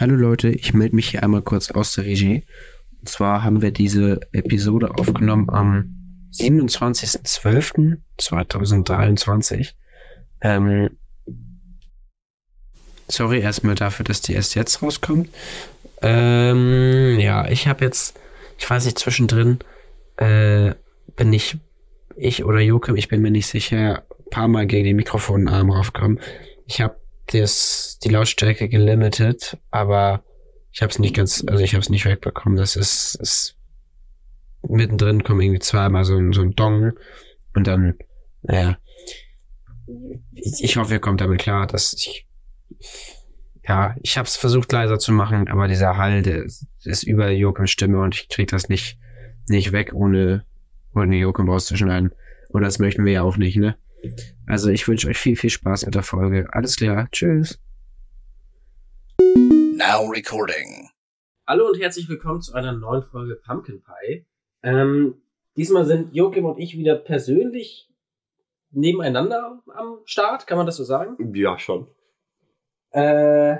Hallo Leute, ich melde mich hier einmal kurz aus der Regie. Und zwar haben wir diese Episode aufgenommen am 27.12.2023. Ähm, sorry erstmal dafür, dass die erst jetzt rauskommt. Ähm, ja, ich habe jetzt, ich weiß nicht, zwischendrin äh, bin ich, ich oder Joachim, ich bin mir nicht sicher, ein paar Mal gegen den Mikrofonarm raufgekommen. Ich habe das, die Lautstärke gelimitet, aber ich habe es nicht ganz, also ich habe es nicht wegbekommen. Das ist, ist mittendrin kommt irgendwie zweimal so ein, so ein Dong und dann, naja, ich, ich hoffe, ihr kommt damit klar, dass ich, ja, ich habe es versucht leiser zu machen, aber dieser Hall, der ist über Jokims Stimme und ich krieg das nicht, nicht weg, ohne, ohne Jokim rauszuschneiden. Und das möchten wir ja auch nicht, ne? Also ich wünsche euch viel, viel Spaß mit der Folge. Alles klar, tschüss. Now recording. Hallo und herzlich willkommen zu einer neuen Folge Pumpkin Pie. Ähm, diesmal sind Joachim und ich wieder persönlich nebeneinander am Start, kann man das so sagen? Ja, schon. Äh,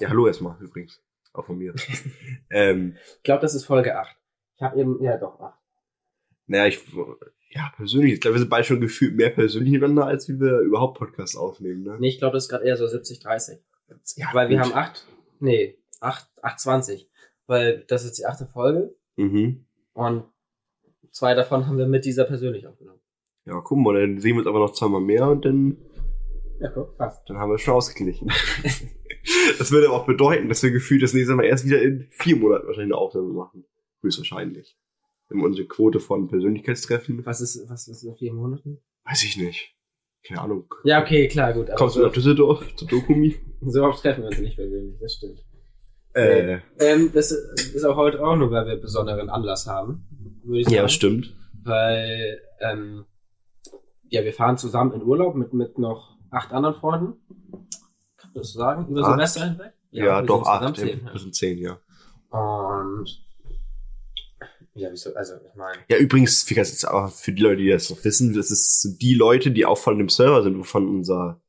Ja, hallo erstmal übrigens. Auch von mir. ähm, ich glaube, das ist Folge 8. Ich habe eben, ja doch, 8. naja, ich, ja, persönlich, ich glaube, wir sind beide schon gefühlt mehr persönlich miteinander, als wie wir überhaupt Podcasts aufnehmen, ne? Nee, ich glaube, das ist gerade eher so 70, 30. Ja, Weil wir gut. haben 8, nee, 8, 8, 20. Weil das ist die achte Folge Mhm. und zwei davon haben wir mit dieser persönlich aufgenommen. Ja, guck mal, dann sehen wir uns aber noch zweimal mehr und dann, Ja, guck, passt. dann haben wir es schon ausgeglichen. das würde aber auch bedeuten, dass wir gefühlt das nächste Mal erst wieder in vier Monaten wahrscheinlich eine Aufnahme machen. Höchstwahrscheinlich. Wir unsere Quote von Persönlichkeitstreffen, Was ist, was ist in vier Monaten? weiß ich nicht. Keine Ahnung. Ja, okay, klar, gut. Kommst du nach Düsseldorf zu Dokumi? so oft treffen wir uns nicht persönlich, das stimmt. Äh, Ähm, das ist auch heute auch nur, weil wir besonderen Anlass haben, würde ich sagen. ja, stimmt. Weil, ähm, ja, wir fahren zusammen in Urlaub mit, mit noch acht anderen Freunden. Kann man das so sagen? Über Acht? Silvester hinweg? Ja, wir doch, acht. Ja, zehn, das sind zehn, ja. ja. Und, ja, wieso, also, ich meine, Ja, übrigens, für, jetzt aber für die Leute, die das noch wissen, das ist sind die Leute, die auch von dem Server sind, wovon unser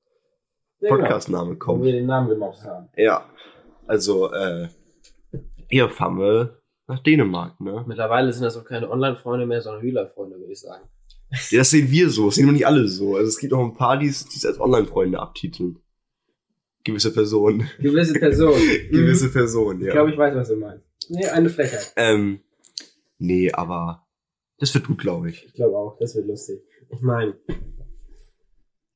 ja, genau, Podcast-Name wo kommt. wir den Namen gemobbt haben. Ja. Also, äh, hier fahren wir nach Dänemark, ne? Mittlerweile sind das auch keine Online-Freunde mehr, sondern Real-Freunde, würde ich sagen. Ja, das sehen wir so, das sehen wir nicht alle so. Also es gibt auch ein paar, die es als Online-Freunde abtiteln. Gewisse Personen. Gewisse Personen. Gewisse Mhm. Personen, ja. Ich glaube, ich weiß, was du meinst. Nee, eine Frechheit. ähm, nee, aber das wird gut, glaube ich. Ich glaube auch, das wird lustig. Ich meine,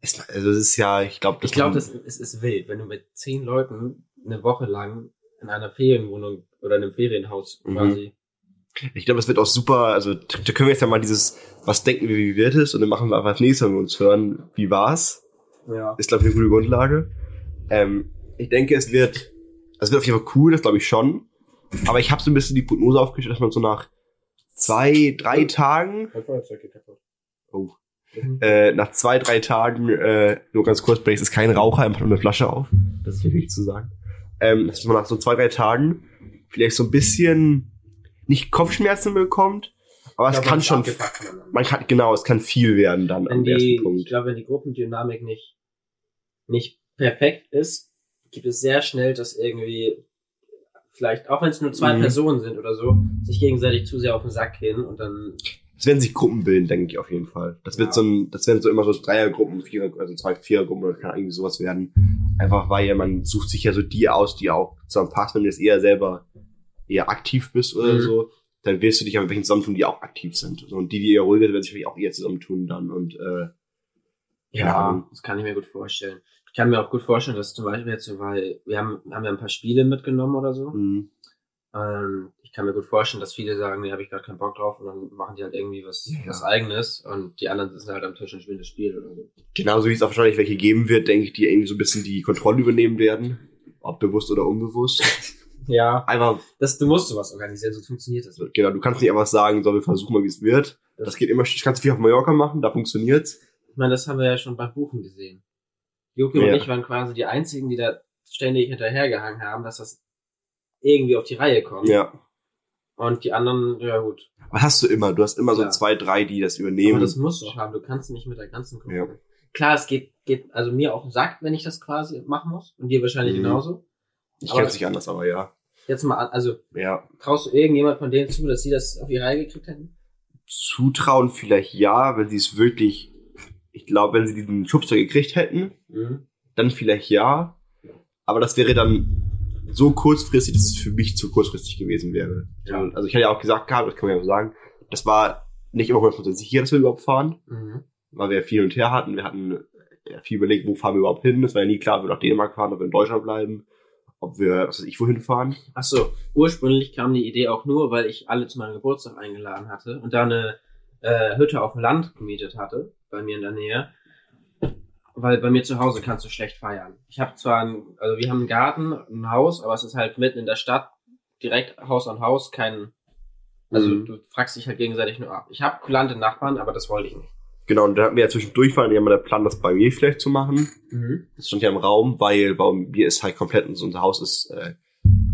Es, also das ist ja, ich glaube, ich glaube, das ist, ist wild, wenn du mit zehn Leuten eine Woche lang in einer Ferienwohnung oder in einem Ferienhaus Mhm. quasi. Ich glaube, es wird auch super, also da da können wir jetzt ja mal dieses, was denken wir, wie wird es? Und dann machen wir einfach das nächste, wenn wir uns hören, wie war's? Ja. Ist, glaube ich, eine gute Grundlage. Ähm, ich denke, es wird, es wird auf jeden Fall cool, das glaube ich schon. Aber ich habe so ein bisschen die Prognose aufgestellt, dass man so nach zwei, drei Tagen, oh, Mhm. äh, nach zwei, drei Tagen, äh, nur ganz kurz, Brace ist kein Raucher, er macht nur eine Flasche auf. Das ist wichtig zu sagen. Ähm, dass man nach so zwei, drei Tagen vielleicht so ein bisschen nicht Kopfschmerzen bekommt, aber Ich es kann schon, man kann, genau, es kann viel werden dann wenn am die, ersten ich Punkt. glaube, wenn die Gruppendynamik nicht, nicht perfekt ist, gibt es sehr schnell, dass irgendwie vielleicht, auch wenn es nur zwei Mhm. Personen sind oder so, sich gegenseitig zu sehr auf den Sack gehen und dann, Es werden sich Gruppen bilden, denke ich auf jeden Fall. Das wird Ja. so ein, das werden so immer so Dreiergruppen, Vierer, also zwei Vierergruppen oder kann irgendwie sowas werden. Einfach weil ja man sucht sich ja so die aus, die auch zusammenpassen. Wenn du jetzt eher selber eher aktiv bist oder Mhm. so, dann wirst du dich aber mit welchen zusammentun, die auch aktiv sind. Und die, die eher ruhiger sind, werden sich vielleicht auch eher zusammentun dann und äh, ja, das kann ich mir gut vorstellen. Ich kann mir auch gut vorstellen, dass zum Beispiel jetzt so, weil wir haben, haben ja ein paar Spiele mitgenommen oder so. mh, Ähm, ich kann mir gut vorstellen, dass viele sagen, nee, habe ich gerade keinen Bock drauf und dann machen die halt irgendwie was, Ja. was eigenes und die anderen sitzen halt am Tisch und spielen das Spiel oder so. genauso wie es auch wahrscheinlich welche geben wird, denke ich, die irgendwie so ein bisschen die Kontrolle übernehmen werden. Ob bewusst oder unbewusst. Ja, Einfach das, du musst sowas organisieren, sonst funktioniert das. Genau, du kannst nicht einfach sagen, so, wir versuchen mal, wie es wird. Das geht immer, das kannst du viel auf Mallorca machen, da funktioniert's. Ich meine, das haben wir ja schon beim Buchen gesehen. Joki Ja. und ich waren quasi die einzigen, die da ständig hinterhergehangen haben, dass das irgendwie auf die Reihe kommt. Ja. Und die anderen, ja gut. Was hast du immer? Du hast immer so Ja. zwei, drei, die das Aber übernehmen. das musst du auch haben. Du kannst nicht mit der ganzen Gruppe. Ja. Klar, es geht, geht also mir den Sack, wenn ich das quasi machen muss. Und dir wahrscheinlich Mhm. genauso. Ich Aber- kenne es nicht anders, aber ja. Jetzt mal also Ja. traust du irgendjemand von denen zu, dass sie das auf die Reihe gekriegt hätten? Zutrauen vielleicht ja, wenn sie es wirklich, ich glaube, wenn sie diesen Schubser gekriegt hätten, Mhm. dann vielleicht ja. Aber das wäre dann so kurzfristig, dass es für mich zu kurzfristig gewesen wäre. Ja. Also ich hatte ja auch gesagt gehabt, das kann man ja so sagen, das war nicht immer 100% sicher, dass wir überhaupt fahren, Mhm. weil wir viel und her hatten. Wir hatten ja, viel überlegt, wo fahren wir überhaupt hin. Es war ja nie klar, ob wir nach Dänemark fahren, ob wir in Deutschland bleiben, ob wir, was weiß ich, wohin fahren. Ach so, ursprünglich kam die Idee auch nur, weil ich alle zu meinem Geburtstag eingeladen hatte und da eine äh, Hütte auf dem Land gemietet hatte, bei mir in der Nähe. Weil bei mir zu Hause kannst du schlecht feiern. Ich habe zwar, ein, also wir haben einen Garten, ein Haus, aber es ist halt mitten in der Stadt, direkt Haus an Haus, kein, also Mhm. du fragst dich halt gegenseitig nur ab. Ich habe kulante Nachbarn, aber das wollte ich nicht. Genau, und da hatten wir ja zwischendurch waren ja mal der Plan, das bei mir vielleicht zu machen. Das stand ja im Raum, weil bei mir ist halt komplett, unser Haus ist äh,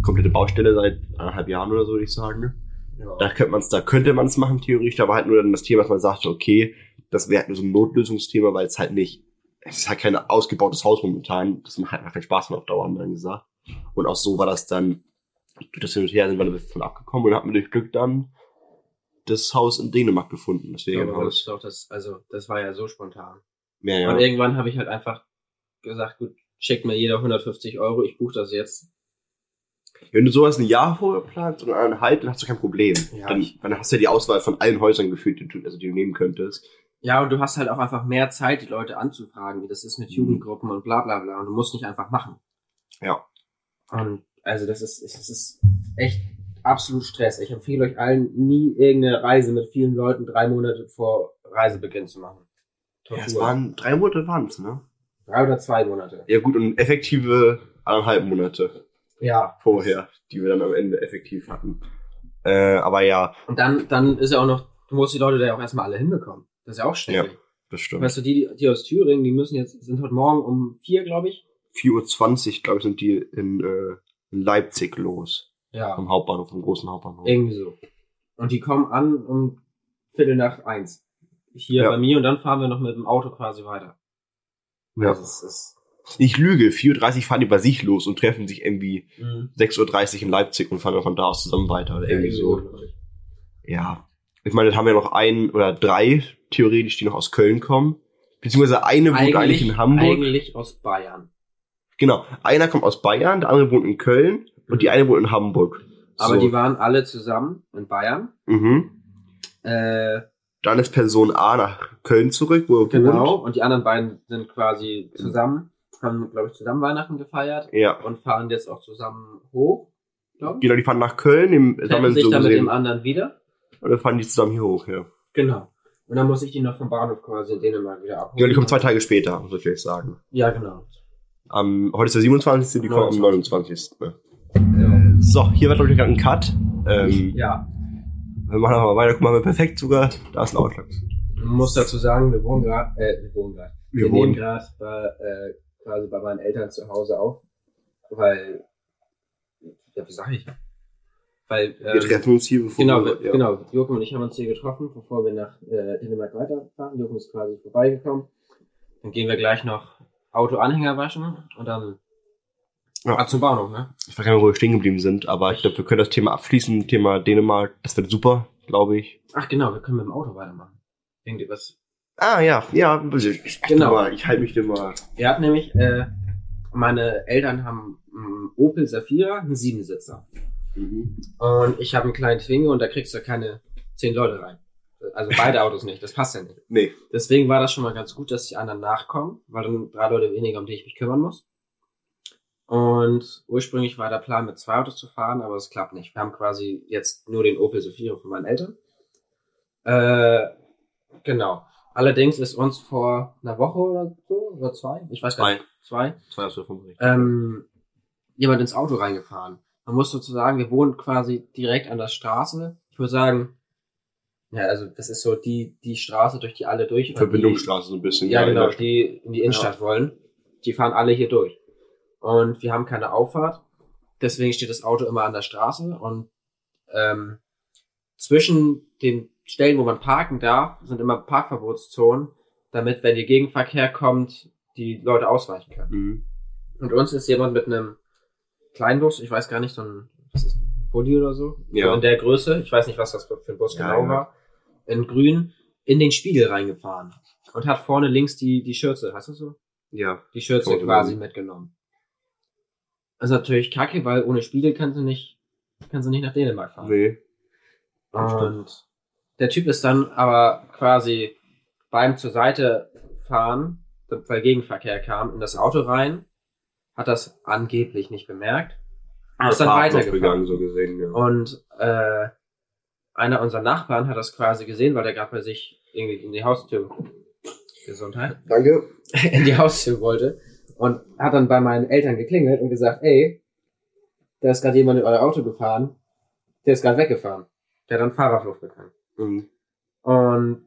komplette Baustelle seit anderthalb Jahren oder so, würde ich sagen. Ja. Da könnte man es, da könnte man es machen, theoretisch. Da war halt nur dann das Thema, dass man sagte, okay, das wäre halt nur so ein Notlösungsthema, weil es halt nicht, es ist halt kein ausgebautes Haus momentan. Das macht halt einfach keinen Spaß mehr auf Dauer, haben wir dann gesagt. Und auch so war das dann, durch das Hin und Her sind wir davon abgekommen und hatten durch Glück dann das Haus in Dänemark gefunden. Das Ja, Haus. ist doch das, also das war ja so spontan. Ja, Und ja. irgendwann habe ich halt einfach gesagt, gut, schickt mir jeder 150 Euro, ich buche das jetzt. Wenn du sowas ein Jahr vorher planst oder eineinhalb, dann hast du kein Problem. Ja, dann, dann hast du ja die Auswahl von allen Häusern gefühlt, die du, also die du nehmen könntest. Ja, und du hast halt auch einfach mehr Zeit, die Leute anzufragen, wie das ist mit Mhm. Jugendgruppen und bla bla bla. Und du musst nicht einfach machen. Ja. Und also das ist, es ist echt absolut Stress. Ich empfehle euch allen, nie irgendeine Reise mit vielen Leuten drei Monate vor Reisebeginn zu machen. Ja, es waren drei Monate waren's, ne? drei oder zwei Monate. Ja gut, und effektive anderthalb Monate Ja. vorher, die wir dann am Ende effektiv hatten. Äh, aber ja, Und dann, dann ist ja auch noch, du musst die Leute da ja auch erstmal alle hinbekommen. Das ist ja auch schwierig. das stimmt. Weißt du, die, die aus Thüringen, die müssen jetzt, sind heute Morgen um vier, glaube ich. 4.20 Uhr, glaube ich, sind die in, äh, in Leipzig los. Ja. Vom Hauptbahnhof, vom großen Hauptbahnhof. Irgendwie so. Und die kommen an um Viertel nach eins. Hier Ja. bei mir und dann fahren wir noch mit dem Auto quasi weiter. Ja. Also es ist, Ich lüge, 4.30 Uhr fahren die bei sich los und treffen sich irgendwie mh, 6.30 Uhr in Leipzig und fahren dann von da aus zusammen weiter. Oder irgendwie so. glaub ich. Ja. Ich meine, dann haben wir noch ein oder drei, theoretisch, die noch aus Köln kommen. Beziehungsweise eine wohnt eigentlich in Hamburg. Eigentlich aus Bayern. Genau. Einer kommt aus Bayern, der andere wohnt in Köln und die eine wohnt in Hamburg. Aber So. die waren alle zusammen in Bayern. Mhm. Äh, Dann ist Person A nach Köln zurück, wo er genau. wohnt. Und die anderen beiden sind quasi zusammen, haben, glaube ich, zusammen Weihnachten gefeiert Ja. und fahren jetzt auch zusammen hoch. Glaub. Genau, die fahren nach Köln, im, sammeln sich so dann mit dem anderen wieder. Und dann fahren die zusammen hier hoch, ja. Genau. Und dann muss ich die noch vom Bahnhof quasi in Dänemark wieder abholen. Ja, die kommen zwei Tage später, muss ich vielleicht sagen. Ja, genau. Am, heute ist der 27. Die kommen am 29. Ne? Ja. So, hier war glaube ich gerade ein Cut. Ähm, ja. Wir machen aber weiter, guck mal, wir perfekt sogar. Da ist ein Ausschlag. Man muss dazu sagen, wir wohnen gerade, äh, wir wohnen gerade. Wir, Wir, nehmen wohnen. gerade bei, äh, quasi bei meinen Eltern zu Hause auf, weil, ja, wie sag ich? Weil, Wir ähm, treffen uns hier, bevor genau, wir, wir, genau, Jochen und ich haben uns hier getroffen, bevor wir nach äh, Dänemark weiterfahren. Jochen ist quasi vorbeigekommen. Dann gehen wir gleich noch Autoanhänger waschen und dann Ja. ah, zum Bahnhof, ne? Ich weiß gar nicht, wo wir stehen geblieben sind, aber ich glaube, wir können das Thema abschließen. Thema Dänemark, das wird super, glaube ich. Ach genau, wir können mit dem Auto weitermachen. Irgendwie was. Ah, ja, ja. Ich, Genau. Mal, ich halte mich dem mal. Er hat nämlich, äh, meine Eltern haben einen Opel Safira, einen Siebensitzer. Mhm. Und ich habe einen kleinen Twingo und da kriegst du keine zehn Leute rein. Also beide Autos nicht, das passt ja nicht. Nee. Deswegen war das schon mal ganz gut, dass die anderen nachkommen, weil dann drei Leute weniger, um die ich mich kümmern muss. Und ursprünglich war der Plan, mit zwei Autos zu fahren, aber es klappt nicht. Wir haben quasi jetzt nur den Opel Safira von meinen Eltern. Äh, genau. Allerdings ist uns vor einer Woche oder so, oder zwei, ich weiß gar nicht, zwei, Zwei aus der ähm, jemand ins Auto reingefahren. Man muss sozusagen, wir wohnen quasi direkt an der Straße. Ich würde sagen, ja, also das ist so die, die Straße, durch die alle durch. Verbindungsstraße so ein bisschen. Die, ja, genau, die in die Innenstadt wollen. Die fahren alle hier durch. Und wir haben keine Auffahrt. Deswegen steht das Auto immer an der Straße und ähm, zwischen den Stellen, wo man parken darf, sind immer Parkverbotszonen, damit, wenn der Gegenverkehr kommt, die Leute ausweichen können. Mhm. Und uns ist jemand mit einem Kleinbus, ich weiß gar nicht, so ein, was ist ein Bulli oder so? Ja. In der Größe, ich weiß nicht, was das für ein Bus Ja, genau ja. war, in grün, in den Spiegel reingefahren. Und hat vorne links die, die Schürze, hast du so? Ja. Die Schürze quasi drin. mitgenommen. Das ist natürlich kacke, weil ohne Spiegel kannst du nicht, kannst du nicht nach Dänemark fahren. Nee. Und der Typ ist dann aber quasi beim zur Seite fahren, weil Gegenverkehr kam, in das Auto rein, hat das angeblich nicht bemerkt ist dann Fahrt noch weitergefahren. begangen, so gesehen, ja. Und äh, einer unserer Nachbarn hat das quasi gesehen, weil der gerade bei sich irgendwie in die Haustür Gesundheit Danke. in die Haustür wollte und hat dann bei meinen Eltern geklingelt und gesagt, ey, da ist gerade jemand in euer Auto gefahren, der ist gerade weggefahren. Der hat dann Fahrerflucht bekannt. Mhm. Und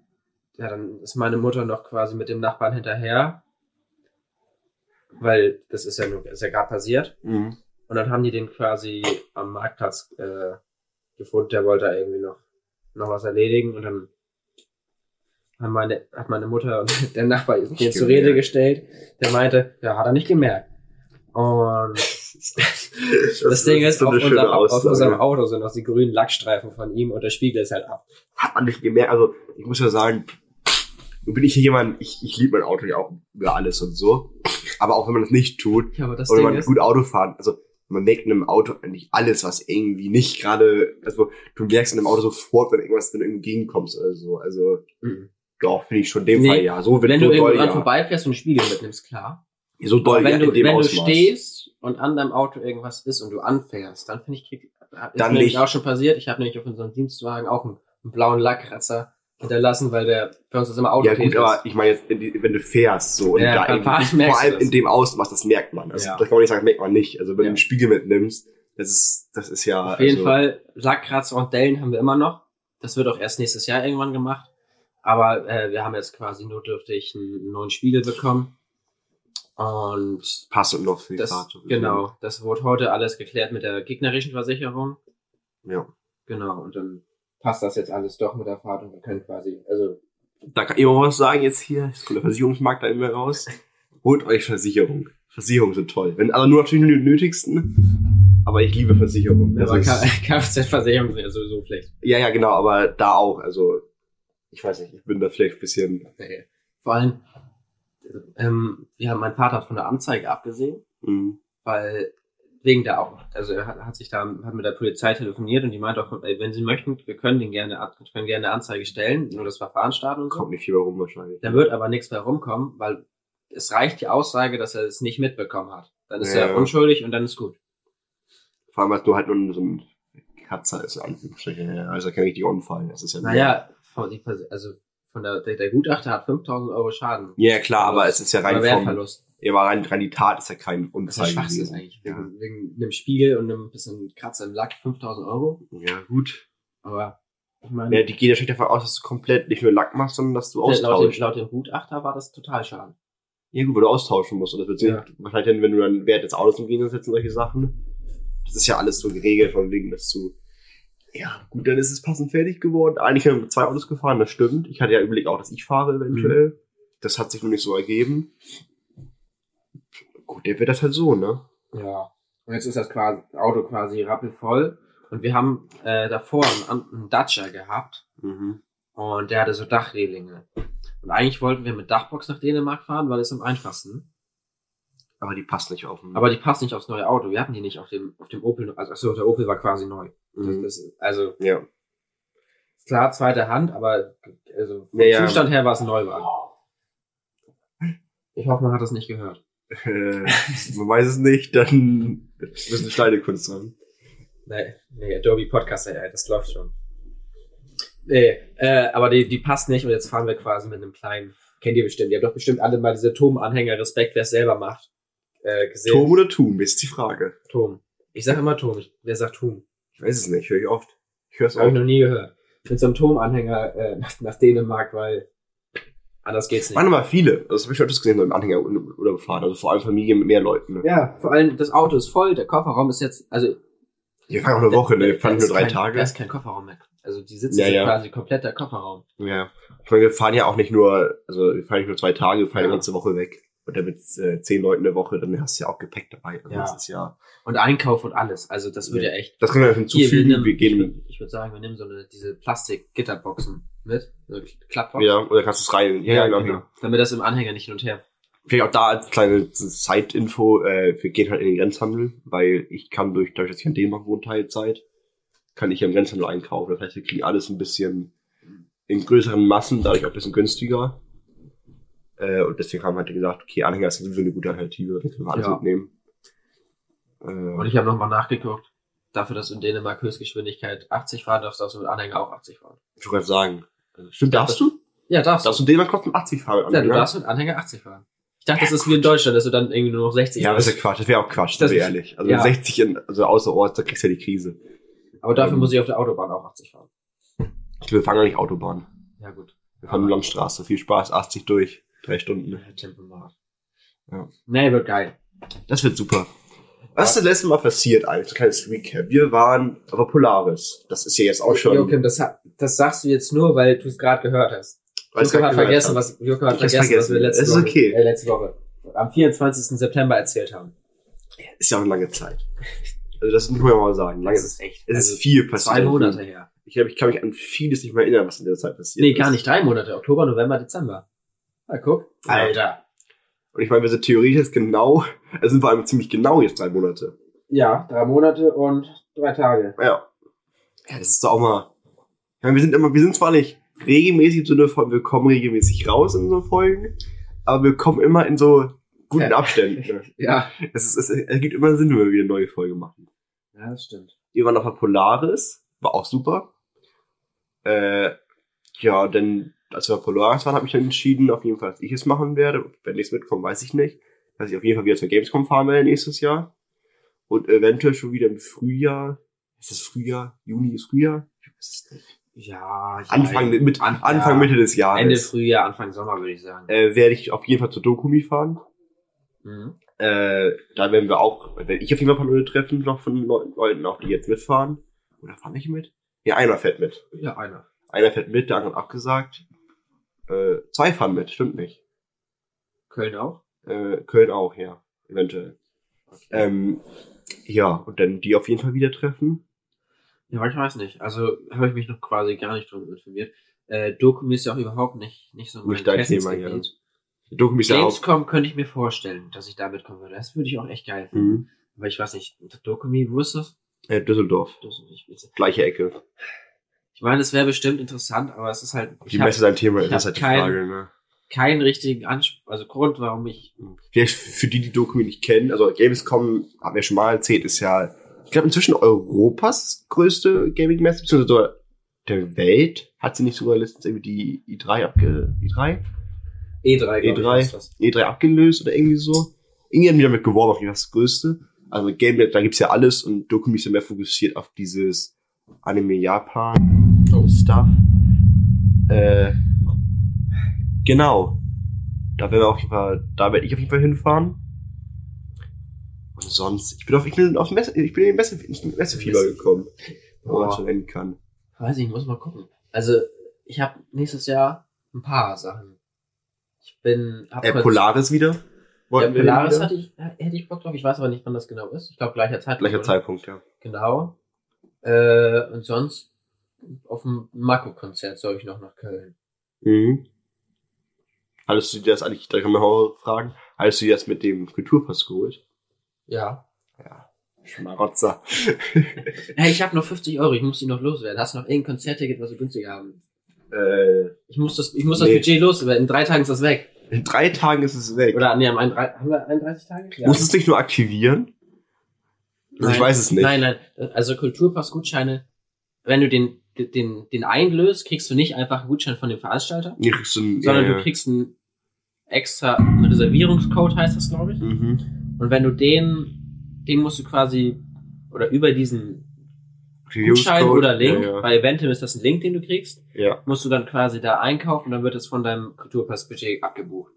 ja, dann ist meine Mutter noch quasi mit dem Nachbarn hinterher, weil das ist ja nur, ist ja gerade passiert. Mhm. Und dann haben die den quasi am Marktplatz äh, gefunden, der wollte da irgendwie noch, noch was erledigen und dann haben meine, hat meine Mutter und der Nachbar ihn Nicht zur Rede gemerkt. gestellt, der meinte, ja, hat er nicht gemerkt. Und das, Ding ist, so auf, unser, auf unserem Auto sind noch die grünen Lackstreifen von ihm und der Spiegel ist halt ab. Hat man nicht gemerkt, also ich muss ja sagen, nun bin ich hier jemand, ich, ich liebe mein Auto ja auch über alles und so. Aber auch wenn man das nicht tut, Ja, aber das oder Ding man ist, gut Auto fahren, also man merkt in einem Auto eigentlich alles, was irgendwie nicht gerade, also du merkst in einem Auto sofort, wenn irgendwas dann irgendwie gegenkommst oder so. Also Mhm. doch, finde ich schon in dem Nee, Fall ja. So, wenn so du dran ja. vorbeifährst und einen Spiegel mitnimmst, klar. So doll, Aber wenn ja, du, in dem wenn du stehst und an deinem Auto irgendwas ist und du anfährst, dann finde ich, krieg, ist Dann mir nicht. auch schon passiert. Ich habe nämlich auf unserem Dienstwagen auch einen, einen blauen Lackkratzer hinterlassen, weil der bei uns ist immer Auto Ja gut, aber ich meine jetzt, wenn du fährst so und Ja, da merkst vor allem in dem Ausmaß, das merkt man. Also Ja. das kann man nicht sagen, merkt man nicht. Also wenn Ja. du einen Spiegel mitnimmst, das ist, das ist ja. Auf jeden also, Fall, Lackkratzer und Dellen haben wir immer noch. Das wird auch erst nächstes Jahr irgendwann gemacht. Aber äh, wir haben jetzt quasi notdürftig einen neuen Spiegel bekommen. Und Passend noch für die das, genau, das wurde heute alles geklärt mit der gegnerischen Versicherung. Ja. Genau, und dann passt das jetzt alles doch mit der Fahrt und wir können quasi, also Da kann ich auch was sagen jetzt hier. Jetzt kommt der Versicherungsmarkt da immer raus. Holt euch Versicherung. Versicherungen sind toll. Wenn, aber nur natürlich nur die nötigsten. Aber ich liebe Versicherung. Das aber ist, Kfz-Versicherung ist ja sowieso schlecht. ja, ja, genau, aber da auch. Also, ich weiß nicht, ich bin da vielleicht ein bisschen. Nee. Vor allem, ähm, ja, mein Vater hat von der Anzeige abgesehen, Mh, weil wegen der auch, also er hat, hat sich da, hat mit der Polizei telefoniert und die meinte auch, ey, wenn Sie möchten, wir können den gerne, können gerne eine Anzeige stellen, nur das Verfahren starten und so. kommt nicht viel rum wahrscheinlich. Da wird aber nichts mehr rumkommen, weil es reicht die Aussage, dass er es nicht mitbekommen hat. Dann ist Ja. er unschuldig und dann ist gut. Vor allem, weil du halt nur so ein Katzer ist. Ja, Also kein richtiger Unfall. Das ist ja Naja, die also von der, der, der Gutachter hat 5000 Euro Schaden. Ja, klar, aber es ist ja rein vom. Ja, aber rein, rein die Tat ist ja kein Das ist ja eigentlich. Ja. Wegen, wegen einem Spiegel und einem bisschen Kratzer im Lack 5000 Euro. ja, gut. Aber ich meine, Ja, die geht natürlich davon aus, dass du komplett nicht nur Lack machst, sondern dass du laut, dem, austauschst. laut dem Gutachter war das total Schaden. Ja, gut, weil du austauschen musst. Und das wird Ja. wahrscheinlich, dann, wenn du dann Wert des Autos umgehen setzt und solche Sachen. Das ist ja alles so geregelt von wegen, dass du. Ja, gut, dann ist es passend fertig geworden. Eigentlich haben wir mit zwei Autos gefahren, das stimmt. Ich hatte ja überlegt auch, dass ich fahre eventuell. Das hat sich noch nicht so ergeben. Gut, der wird das halt so, ne? Ja. Und jetzt ist das quasi, Auto quasi rappelvoll. Und wir haben äh, davor einen, einen Dacia gehabt. Mhm. Und der hatte so Dachrelinge. Und eigentlich wollten wir mit Dachbox nach Dänemark fahren, weil es am einfachsten. Aber die passt nicht auf den. Aber die passt nicht aufs neue Auto. Wir hatten die nicht auf dem, auf dem Opel. Also, achso, der Opel war quasi neu. Mhm. Das, das, also, ja. klar, zweite Hand, aber also vom Ja, ja. Zustand her war es ein Neuwagen. Ich hoffe, man hat das nicht gehört. Äh, man weiß es nicht, dann müssen Steine Kunst dran. Nee, nee, Adobe Podcast, ey, das läuft schon. Nee, äh, aber die, die passt nicht und jetzt fahren wir quasi mit einem kleinen, kennt ihr bestimmt, ihr habt doch bestimmt alle mal diese Tom-Anhänger, Respekt, wer es selber macht, äh, gesehen. Tom oder Tum, ist die Frage. Tom. Ich sag immer Tom, ich, wer sagt Tom? Ich weiß es nicht, höre ich oft. Ich höre es Habe ich oft. noch nie gehört. Mit so einem Tom-Anhänger äh, nach, nach Dänemark, weil anders geht's nicht. Waren aber viele. Das habe ich öfters gesehen, so im Anhänger oder gefahren. Also vor allem Familien mit mehr Leuten. Ne? Ja, vor allem das Auto ist voll, der Kofferraum ist jetzt, also Wir fahren auch eine Woche, ne? Wir fahren nur drei kein, Tage. Da ist kein Kofferraum mehr. Also die sitzen Ja, ja. quasi kompletter Kofferraum. Ja. Ich meine, wir fahren ja auch nicht nur, also wir fahren nicht nur zwei Tage, wir fahren Ja. die ganze Woche weg. oder mit äh, zehn Leuten der Woche, dann hast du ja auch Gepäck dabei. Also Ja. Das ist ja, Und Einkauf und alles. Also das würde ja echt. das können wir Hier, hinzufügen. wir nehmen, wir ich gehen, würd- ich würde sagen, wir nehmen so eine, diese Plastik-Gitterboxen mit. So Klappbox. ja, oder kannst du es rein, ja, genau, genau. Damit das im Anhänger nicht hin und her. Vielleicht auch da als kleine Side-Info, äh, wir gehen halt in den Grenzhandel, weil ich kann durch, dadurch, dass ich an Dänemark wohne, Teilzeit, kann ich im Grenzhandel einkaufen. Das heißt, wir kriegen alles ein bisschen in größeren Massen, dadurch auch ein bisschen günstiger. Äh, und deswegen haben wir halt gesagt, okay, Anhänger ist sowieso eine gute Alternative, dann können wir alles Ja. mitnehmen. Äh, Und ich habe nochmal nachgeguckt. Dafür, dass in Dänemark Höchstgeschwindigkeit 80 fahren darfst, darfst du mit Anhänger auch 80 fahren. ich gerade sagen, stimmt, darfst du? Ja, darfst Darfst du in Dänemark trotzdem 80 fahren? Ja, du darfst mit Anhänger 80 fahren. Ich dachte, das ist wie in Deutschland, dass du dann irgendwie nur noch 60 Ja, das ist ja Quatsch, das wäre auch Quatsch, Das wäre ist- ehrlich. Also ja. 60 in, also außer Ort, da kriegst du ja die Krise. Aber dafür Ähm. muss ich auf der Autobahn auch 80 fahren. Wir fahren ja nicht Autobahn. Ja, gut. Wir fahren nur Landstraße. Viel Spaß, 80 durch, drei Stunden. Tempomat. Ja. Nee, wird geil. Das wird super. Was ist das letzte Mal passiert ein kleines Recap. Wir waren auf Polaris. Das ist ja jetzt auch schon. Joachim, das, das sagst du jetzt nur, weil du es gerade gehört hast. Joachim hat vergessen, hab. was, Joachim hat hab's vergessen, was wir vergessen. letzte Woche, okay. äh, letzte Woche am 24. September erzählt haben. Ist ja auch eine lange Zeit. Also das muss man mal sagen. Lange Das ist echt. es also ist viel passiert. zwei Monate her. Ich, glaub, ich kann mich an vieles nicht mehr erinnern, was in der Zeit passiert Nee, ist. gar nicht. Drei Monate. Oktober, November, Dezember. Na, guck. Alter. Und ich meine, wir sind theoretisch jetzt genau, also sind vor allem ziemlich genau jetzt drei Monate. Ja, drei Monate und drei Tage. Ja. Ja, das ist doch auch mal. Ich meine, wir sind immer, wir sind zwar nicht regelmäßig im Sinne von, wir kommen regelmäßig raus in so Folgen, aber wir kommen immer in so guten Ja. Abständen. Ne? Ja. Es, ist, es ergibt immer Sinn, wenn wir wieder eine neue Folge machen. Ja, das stimmt. Wir waren auf der Polaris, war auch super. Äh, ja, denn als wir Polaris waren, habe ich dann entschieden, auf jeden Fall, dass ich es machen werde. Wenn ich es mitkomme, weiß ich nicht. Dass ich auf jeden Fall wieder zur Gamescom fahren werde nächstes Jahr. Und eventuell schon wieder im Frühjahr. Ist das Frühjahr? Juni ist Frühjahr? Ich weiß es nicht. Ja, ja Anfang, mit, An- Anfang ja. Mitte des Jahres. Ende Frühjahr, Anfang Sommer, würde ich sagen. äh, werde ich auf jeden Fall zur Dokumi fahren. Mhm. Äh, da werden wir auch, werde ich auf jeden Fall Leute treffen, noch von Leu- Leuten, auch die jetzt mitfahren. Oder fahre ich mit? Ja, einer fährt mit. Ja, einer. Einer fährt mit, der andere hat abgesagt. Äh, zwei fahren mit, stimmt nicht. Köln auch? Äh, Köln auch, ja. Eventuell. Okay. Ähm, ja, und dann die auf jeden Fall wieder treffen. Ja, ich weiß nicht. Also habe ich mich noch quasi gar nicht drum informiert. Äh, Dokumi ist ja auch überhaupt nicht, nicht so mein Nicht dein Thema. Die Dokumi ist ja auch. Gamescom könnte ich mir vorstellen, dass ich da mitkommen würde. Das würde ich auch echt geil finden. Mhm. Aber ich weiß nicht, Dokumi, wo ist das? Äh, Düsseldorf. Witzig. Gleiche Ecke. Ich meine, es wäre bestimmt interessant, aber es ist halt, Die Messe sein Thema ist, halt die kein- Frage, ne? keinen richtigen Anspruch, also Grund, warum ich, Vielleicht für die, die Dokumi nicht kennen, also Gamescom, haben wir schon mal erzählt, ist ja, ich glaube, inzwischen Europas größte Gaming-Messe, beziehungsweise der Welt. Hat sie nicht sogar letztens irgendwie die i3 abge, i3? E3, glaub ich, E3. ist das. E3 abgelöst oder irgendwie so. Irgendwie haben die damit geworben, auf jeden Fall das Größte. Also Game, da gibt's ja alles und Dokumi ist ja mehr fokussiert auf dieses Anime Japan. Stuff. Äh, genau. Da werden wir auf jeden Fall, da werde ich auf jeden Fall hinfahren. Und sonst, ich bin auf, ich bin auf Messe, ich bin in den Messe, Messefieber Messe- gekommen. Wenn man so nennen kann. Weiß ich, muss mal gucken. Also, ich habe nächstes Jahr ein paar Sachen. Ich bin, hab Äh, Polaris wieder. Ja, Wollten Polaris wieder? hatte ich, hätte ich Bock drauf. Ich weiß aber nicht, wann das genau ist. Ich glaube, gleicher Zeitpunkt. Gleicher? Zeitpunkt, ja. Genau. Äh, und sonst auf dem Mako-Konzert soll ich noch nach Köln. Mhm. Hattest du dir das eigentlich, da kann man auch fragen, hattest du dir das mit dem Kulturpass geholt? Ja. Ja. Schmarotzer. Hey, ich habe noch 50 Euro, ich muss die noch loswerden. Hast du noch irgendein Konzertticket, was wir günstiger haben? äh, Ich muss das, ich muss das Nee. Budget loswerden. In drei Tagen ist das weg. in drei Tagen ist es weg. Oder nee, am ein, haben wir 31 Tage? Ja. Musst du es nicht nur aktivieren? Also ich Nein. weiß es nicht. Nein, nein. Also Kulturpass-Gutscheine, wenn du den, den, den einlöst, kriegst du nicht einfach einen Gutschein von dem Veranstalter, du einen, sondern ja, du kriegst einen extra einen Reservierungscode, heißt das, glaube ich. ja. Mhm. Und wenn du den, den musst du quasi, oder über diesen Gutschein oder Link, Ja, ja. bei Eventim ist das ein Link, den du kriegst, ja. musst du dann quasi da einkaufen und dann wird es von deinem Kulturpass-Budget abgebucht.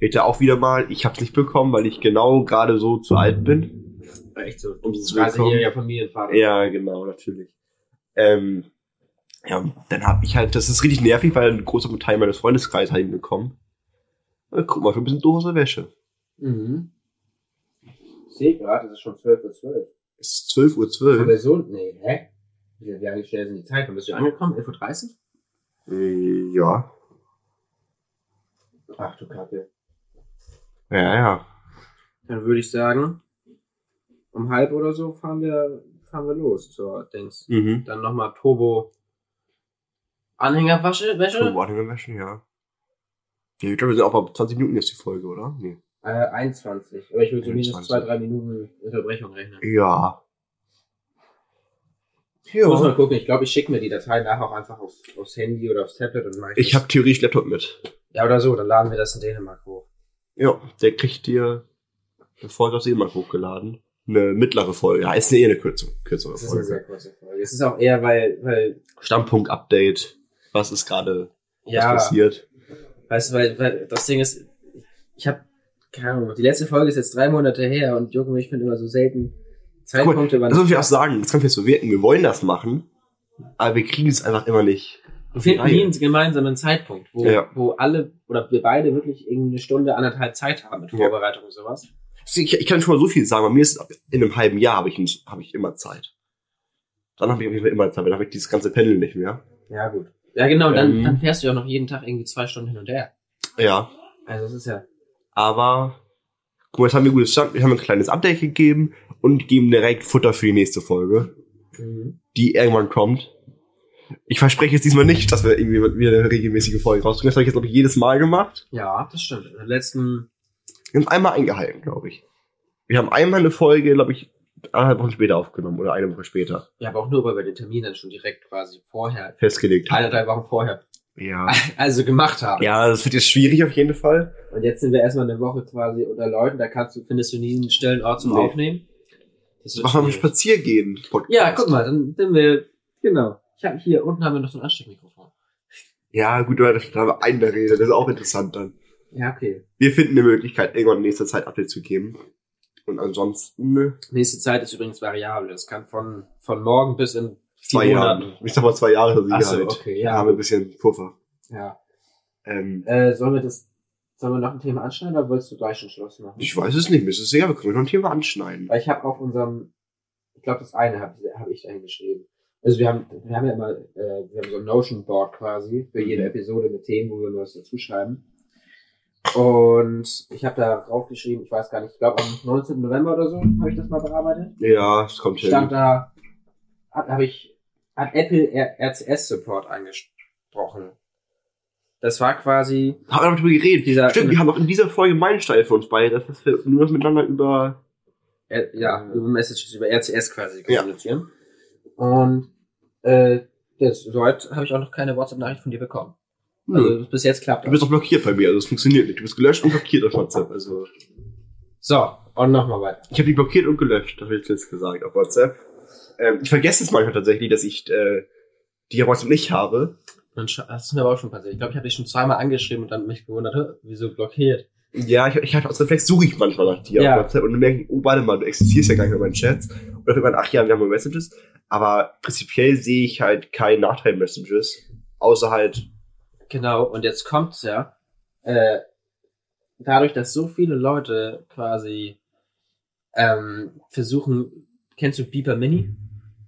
Ja auch wieder mal, ich hab's nicht bekommen, weil ich genau gerade so zu alt bin. Echt so. Um Du bist quasi hier ja Familienvater. Ja, genau, natürlich. Ähm, ja, und dann hab ich halt, das ist richtig nervig, weil ein großer Teil meines Freundeskreises hat ihn bekommen. Na, guck mal, für ein bisschen dose Wäsche. Mhm. Ich sehe gerade, es ist schon 12.12 Uhr. 12. Es ist 12.12 Uhr. 12. Aber so, nee, hä? Wie wie lange schnell sind die Zeit? Wann bist du angekommen? 11.30 Uhr? Äh, Ja. Ach du Kacke. Ja, ja. Dann würde ich sagen, um halb oder so fahren wir, fahren wir los zur Dings. Mhm. Dann nochmal Turbo Anhängerwäsche, Wäsche? So, warte mal, Wäsche, ja. Ja, ich glaube, wir sind auch bei 20 Minuten jetzt die Folge, oder? Nee. Äh, 21. Aber ich würde zumindest 21. zwei, drei Minuten Unterbrechung rechnen. Ja. Ich muss mal Ja. gucken, ich glaube, ich schicke mir die Datei nachher auch einfach auf, aufs Handy oder aufs Tablet und mache Ich das. habe theoretisch Laptop mit. Ja, oder so, dann laden wir das in Dänemark hoch. Ja, der kriegt dir eine Folge aus Dänemark hochgeladen. Eine mittlere Folge. Ja, ist eine eher eine kürzere, kürzere Das ist eine sehr Folge. kurze Folge. Es ist auch eher, weil, weil, Stammpunkt-Update. Was ist gerade ja, passiert? weißt du, weil, weil das Ding ist, ich habe keine Ahnung, die letzte Folge ist jetzt drei Monate her und Jürgen und ich finden immer so selten Zeitpunkte, wann Das muss ich auch sagen. Das kann jetzt so wirken. Wir wollen das machen. Aber wir kriegen es einfach immer nicht. Wir finden nie einen gemeinsamen Zeitpunkt, wo, Ja. wo alle oder wir beide wirklich irgendwie eine Stunde, anderthalb Zeit haben mit Ja. Vorbereitung und sowas. Ich, ich kann schon mal so viel sagen. Bei mir ist es in einem halben Jahr habe ich, habe ich immer Zeit. Dann habe ich auf jeden Fall immer Zeit, weil dann habe ich dieses ganze Pendel nicht mehr. Ja, gut. Ja, genau, dann, Ähm. dann fährst du ja auch noch jeden Tag irgendwie zwei Stunden hin und her. Ja. Also, das ist ja. Aber guck mal, jetzt haben wir gutes Stand. Wir haben ein kleines Update gegeben und geben direkt Futter für die nächste Folge, Mhm. die irgendwann kommt. Ich verspreche jetzt diesmal nicht, dass wir irgendwie wieder eine regelmäßige Folge rausbringen. Das habe ich jetzt, glaube ich, jedes Mal gemacht. Ja, das stimmt. In der letzten, Wir haben einmal eingehalten, glaube ich. Wir haben einmal eine Folge, glaube ich, anderthalb Wochen später aufgenommen oder eine Woche später ja, aber auch nur, weil wir den Termin dann schon direkt quasi vorher, festgelegt haben. eine, drei Wochen vorher, Ja. also gemacht haben. Ja, das wird jetzt schwierig auf jeden Fall. Und jetzt sind wir erstmal eine Woche quasi unter Leuten, da kannst du, findest du nie einen stillen Ort zum Nee. Aufnehmen. Das Machen wir einen. Spaziergehen. Podcast. Ja, guck mal, dann sind wir, genau. Ich habe hier unten haben wir noch so ein Ansteckmikrofon. Ja, gut, da haben wir einen der Rede. Das ist auch interessant dann. Ja, okay. Wir finden eine Möglichkeit, irgendwann in nächster Zeit Update zu geben. Und ansonsten, nö. Nächste Zeit ist übrigens variabel. Das kann von, von morgen bis in Zwei Jahren. Ich sag mal zwei Jahre Ach so, Sicherheit. okay, Da haben ja. wir ein bisschen Puffer. ja. Ähm, Äh, sollen wir das, sollen wir noch ein Thema anschneiden oder wolltest du gleich schon Schluss machen? ich weiß es nicht, mir ist es egal, wir können noch ein Thema anschneiden. Weil ich habe auf unserem, ich glaube das eine habe hab ich dahin geschrieben. Also wir haben, wir haben ja immer, äh, wir haben so ein Notion Board quasi für jede Mhm. Episode mit Themen, wo wir was dazu schreiben. Und ich habe da draufgeschrieben, ich weiß gar nicht, ich glaube am 19. November oder so habe ich das mal bearbeitet. Ja, es kommt hin. Stand da, hat, hab ich, hat Apple R RCS Support angesprochen. Das war quasi, Haben wir noch drüber geredet. Dieser- Stimmt, wir haben auch in dieser Folge Meilenstein für uns beide, dass wir nur noch miteinander über. äh, ja, über Messages, über RCS quasi Ja. kommunizieren. Und äh, das, soweit habe ich auch noch keine WhatsApp-Nachricht von dir bekommen. Nö. Also bis jetzt klappt du bist das. auch blockiert bei mir, also es funktioniert nicht. Du bist gelöscht und blockiert auf WhatsApp. Also So, und nochmal weiter. ich habe dich blockiert und gelöscht, habe ich jetzt gesagt auf WhatsApp. Ähm, ich vergesse es manchmal tatsächlich, dass ich äh, die auf WhatsApp nicht habe. Scha- das ist mir aber auch schon passiert. Ich glaube, ich habe dich schon zweimal angeschrieben und dann mich gewundert, wieso blockiert? Ja, ich, ich hatte aus Reflex suche ich manchmal nach dir Ja. auf WhatsApp und dann merke ich, oh, warte mal, du existierst ja gar nicht mehr in meinen Chats. Und dann man, ach ja, wir haben nur Messages. Aber prinzipiell sehe ich halt kein Nachteil-Messages. Außer halt, Genau, und jetzt kommt's ja. Äh, dadurch, dass so viele Leute quasi ähm, versuchen, kennst du Beeper Mini?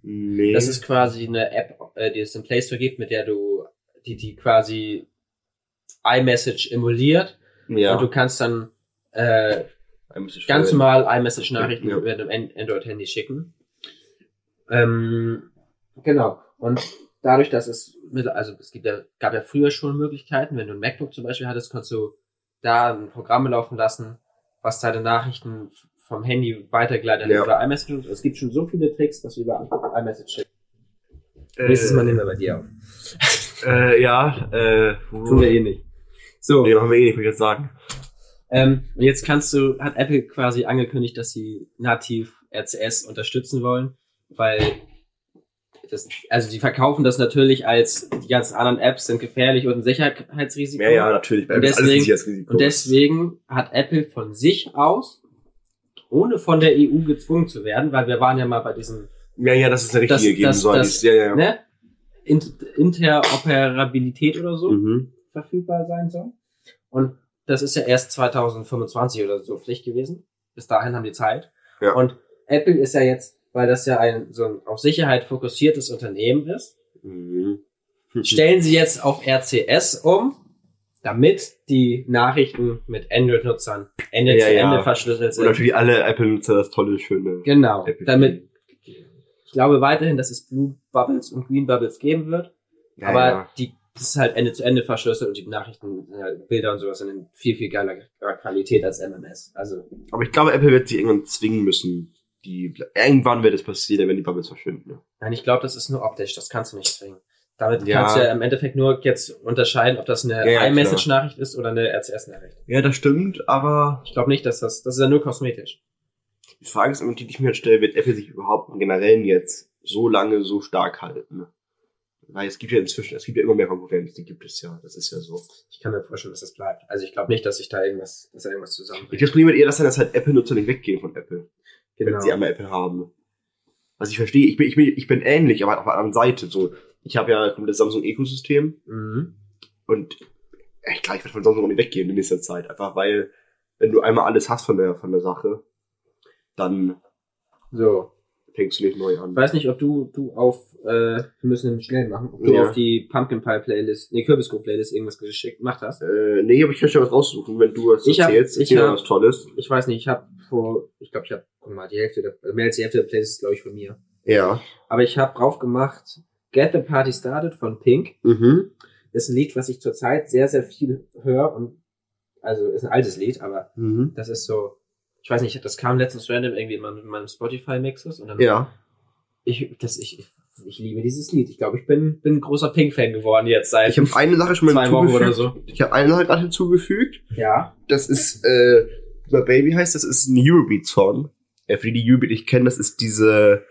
nee. Das ist quasi eine App, äh, die es im Play Store gibt, mit der du, die, die quasi iMessage emuliert ja, und du kannst dann äh, ein ganz normal iMessage-Nachrichten Ja. über dein An- Android-Handy schicken. Ähm, genau. Und dadurch, dass es, mit- also es gibt ja, gab ja früher schon Möglichkeiten, wenn du ein MacBook zum Beispiel hattest, konntest du da ein Programm laufen lassen, was deine Nachrichten vom Handy weitergeleitet Ja. über iMessage. Es gibt schon so viele Tricks, dass du über iMessage schickst. Äh, Nächstes Mal nehmen wir bei dir auf. Äh, ja, äh, Tun wir eh nicht. So. nee, machen wir eh nicht, würde ich jetzt sagen. Ähm, und jetzt kannst du, hat Apple quasi angekündigt, dass sie nativ RCS unterstützen wollen, weil das, also die verkaufen das natürlich als die ganzen anderen Apps sind gefährlich und ein Sicherheitsrisiko. Ja, ja, natürlich. Und deswegen-. Und deswegen hat Apple von sich aus, ohne von der EU gezwungen zu werden, weil wir waren ja mal bei diesen, ja, ja, das ist eine Das- Richtlinie geben das- soll. das- ja, ja, ne, In Interoperabilität oder so Mhm. verfügbar sein soll. Und das ist ja erst 2025 oder so Pflicht gewesen. Bis dahin haben die Zeit. Ja. Und Apple ist ja jetzt, weil das ja ein so ein auf Sicherheit fokussiertes Unternehmen ist, Mhm. stellen sie jetzt auf RCS um, damit die Nachrichten mit Android-Nutzern Ende Ja, zu ja. Ende verschlüsselt Und sind. natürlich alle Apple-Nutzer das tolle, schöne. Genau. Apple Damit, ich glaube weiterhin, dass es Blue Bubbles und Green Bubbles geben wird. Ja, aber die, das ist halt Ende zu Ende verschlüsselt und die Nachrichten, äh, Bilder und sowas sind in viel, viel geiler Qualität als MMS. Also, Aber ich glaube, Apple wird sich irgendwann zwingen müssen. Die, irgendwann wird es passieren, wenn die Bubbles verschwinden. Ne? nein, ich glaube, das ist nur optisch, das kannst du nicht zwingen. Damit Ja. kannst du ja im Endeffekt nur jetzt unterscheiden, ob das eine Ja, iMessage-Nachricht ist oder eine RCS-Nachricht. Ja, das stimmt, aber Ich glaube nicht, dass das, das ist ja nur kosmetisch. die Frage ist immer, die ich mir stelle, wird Apple sich überhaupt im Generellen jetzt so lange so stark halten? Weil es gibt ja inzwischen, es gibt ja immer mehr Konkurrenz, die gibt es ja, das ist ja so. Ich kann mir vorstellen, dass das bleibt. Also ich glaube nicht, dass sich da irgendwas, dass da irgendwas Ich zusammenbringt. das Problem wird eher, dass dann das halt Apple-Nutzer nicht weggehen von Apple, Genau. wenn sie einmal Apple haben. Was ich verstehe, ich bin, ich bin, ich bin ähnlich, aber auf der anderen Seite, so. Ich habe ja das Samsung-Ökosystem Mhm. und ich glaube, ich werde von Samsung auch nicht weggehen in nächster Zeit. Einfach weil, wenn du einmal alles hast von der, von der Sache, dann So. Fängst du nicht neu Ich an. weiß nicht, ob du, du auf, äh, wir müssen nämlich schnell machen, ob du Ja. auf die Pumpkin Pie Playlist, nee, Kürbisco Playlist irgendwas geschickt gemacht hast. Äh, nee, aber ich kann schon was raussuchen, wenn du was Ich hab- erzählst. ich erzähl mal hab- was Tolles. Ich weiß nicht, ich habe vor, ich glaube, ich habe, guck mal, die Hälfte, der, also mehr als die Hälfte der Playlist ist, glaube ich, von mir. Ja. Aber ich habe drauf gemacht, Get the Party Started von Pink. Mhm. ist ein Lied, was ich zurzeit sehr, sehr viel höre und, also, ist ein altes Lied, aber Mhm. das ist so, ich weiß nicht, das kam letztens random irgendwie in meinem, in meinem Spotify-Mixes und dann Ja. ich, das, ich, ich, liebe dieses Lied. Ich glaube, ich bin, bin ein großer Pink-Fan geworden jetzt seit Ich habe eine Sache schon mal zwei Wochen hinzugefügt. oder so. Ich habe eine Sache gerade hinzugefügt. Ja. Das ist, äh, My Baby heißt, das ist ein Eurobeat-Song. Äh, für die, die Eurobeat nicht kennen, das ist diese,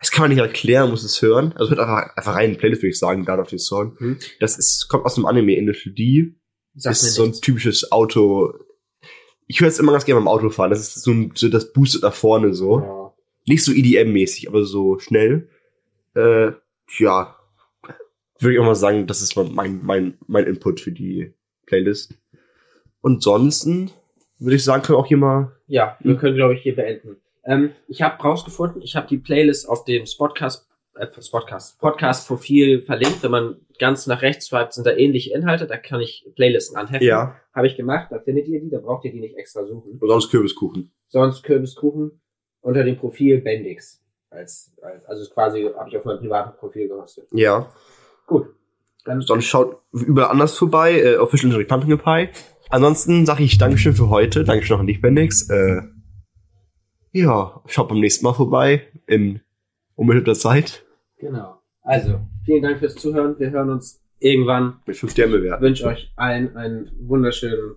das kann man nicht erklären, muss es hören. Also hört einfach, einfach rein in Playlist, würde ich sagen, da auf den Song. Hm. Das ist, kommt aus dem Anime Initial D. Sagt ist so ein typisches Auto. Ich höre es immer ganz gerne beim Autofahren. Das ist so, ein, so das boostet nach vorne so. Ja. Nicht so EDM-mäßig, aber so schnell. Äh, ja. Würde ich auch mal sagen, das ist mein, mein, mein Input für die Playlist. Und sonst würde ich sagen, können wir auch hier mal. Ja, wir Hm. können, glaube ich, hier beenden. Ähm, ich habe rausgefunden, ich habe die Playlist auf dem Spotcast, äh, Spotcast, Podcast-Profil verlinkt. Wenn man ganz nach rechts swipet, sind da ähnliche Inhalte. Da kann ich Playlisten anheften. Habe ich gemacht. Da findet ihr die. Da braucht ihr die nicht extra suchen. Und sonst Kürbiskuchen. Sonst Kürbiskuchen unter dem Profil Bendix. Als, als, also quasi habe ich auf meinem privaten Profil gehostet. Ja. Gut. Dann Sonst schaut überall anders vorbei. Äh, Official Pumpkin Pie. Ansonsten sage ich Dankeschön für heute. Dankeschön auch an dich, Bendix. Äh, ja, schaut beim nächsten Mal vorbei. In unmittelbarer Zeit. Genau. Also, vielen Dank fürs Zuhören. Wir hören uns irgendwann. Mit fünf Sternen Ich bewerten. wünsche euch allen einen wunderschönen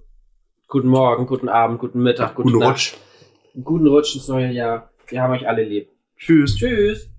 guten Morgen, guten Abend, guten Mittag, guten Guten Rutsch. guten Rutsch ins neue Jahr. Wir haben euch alle lieb. Tschüss. Tschüss.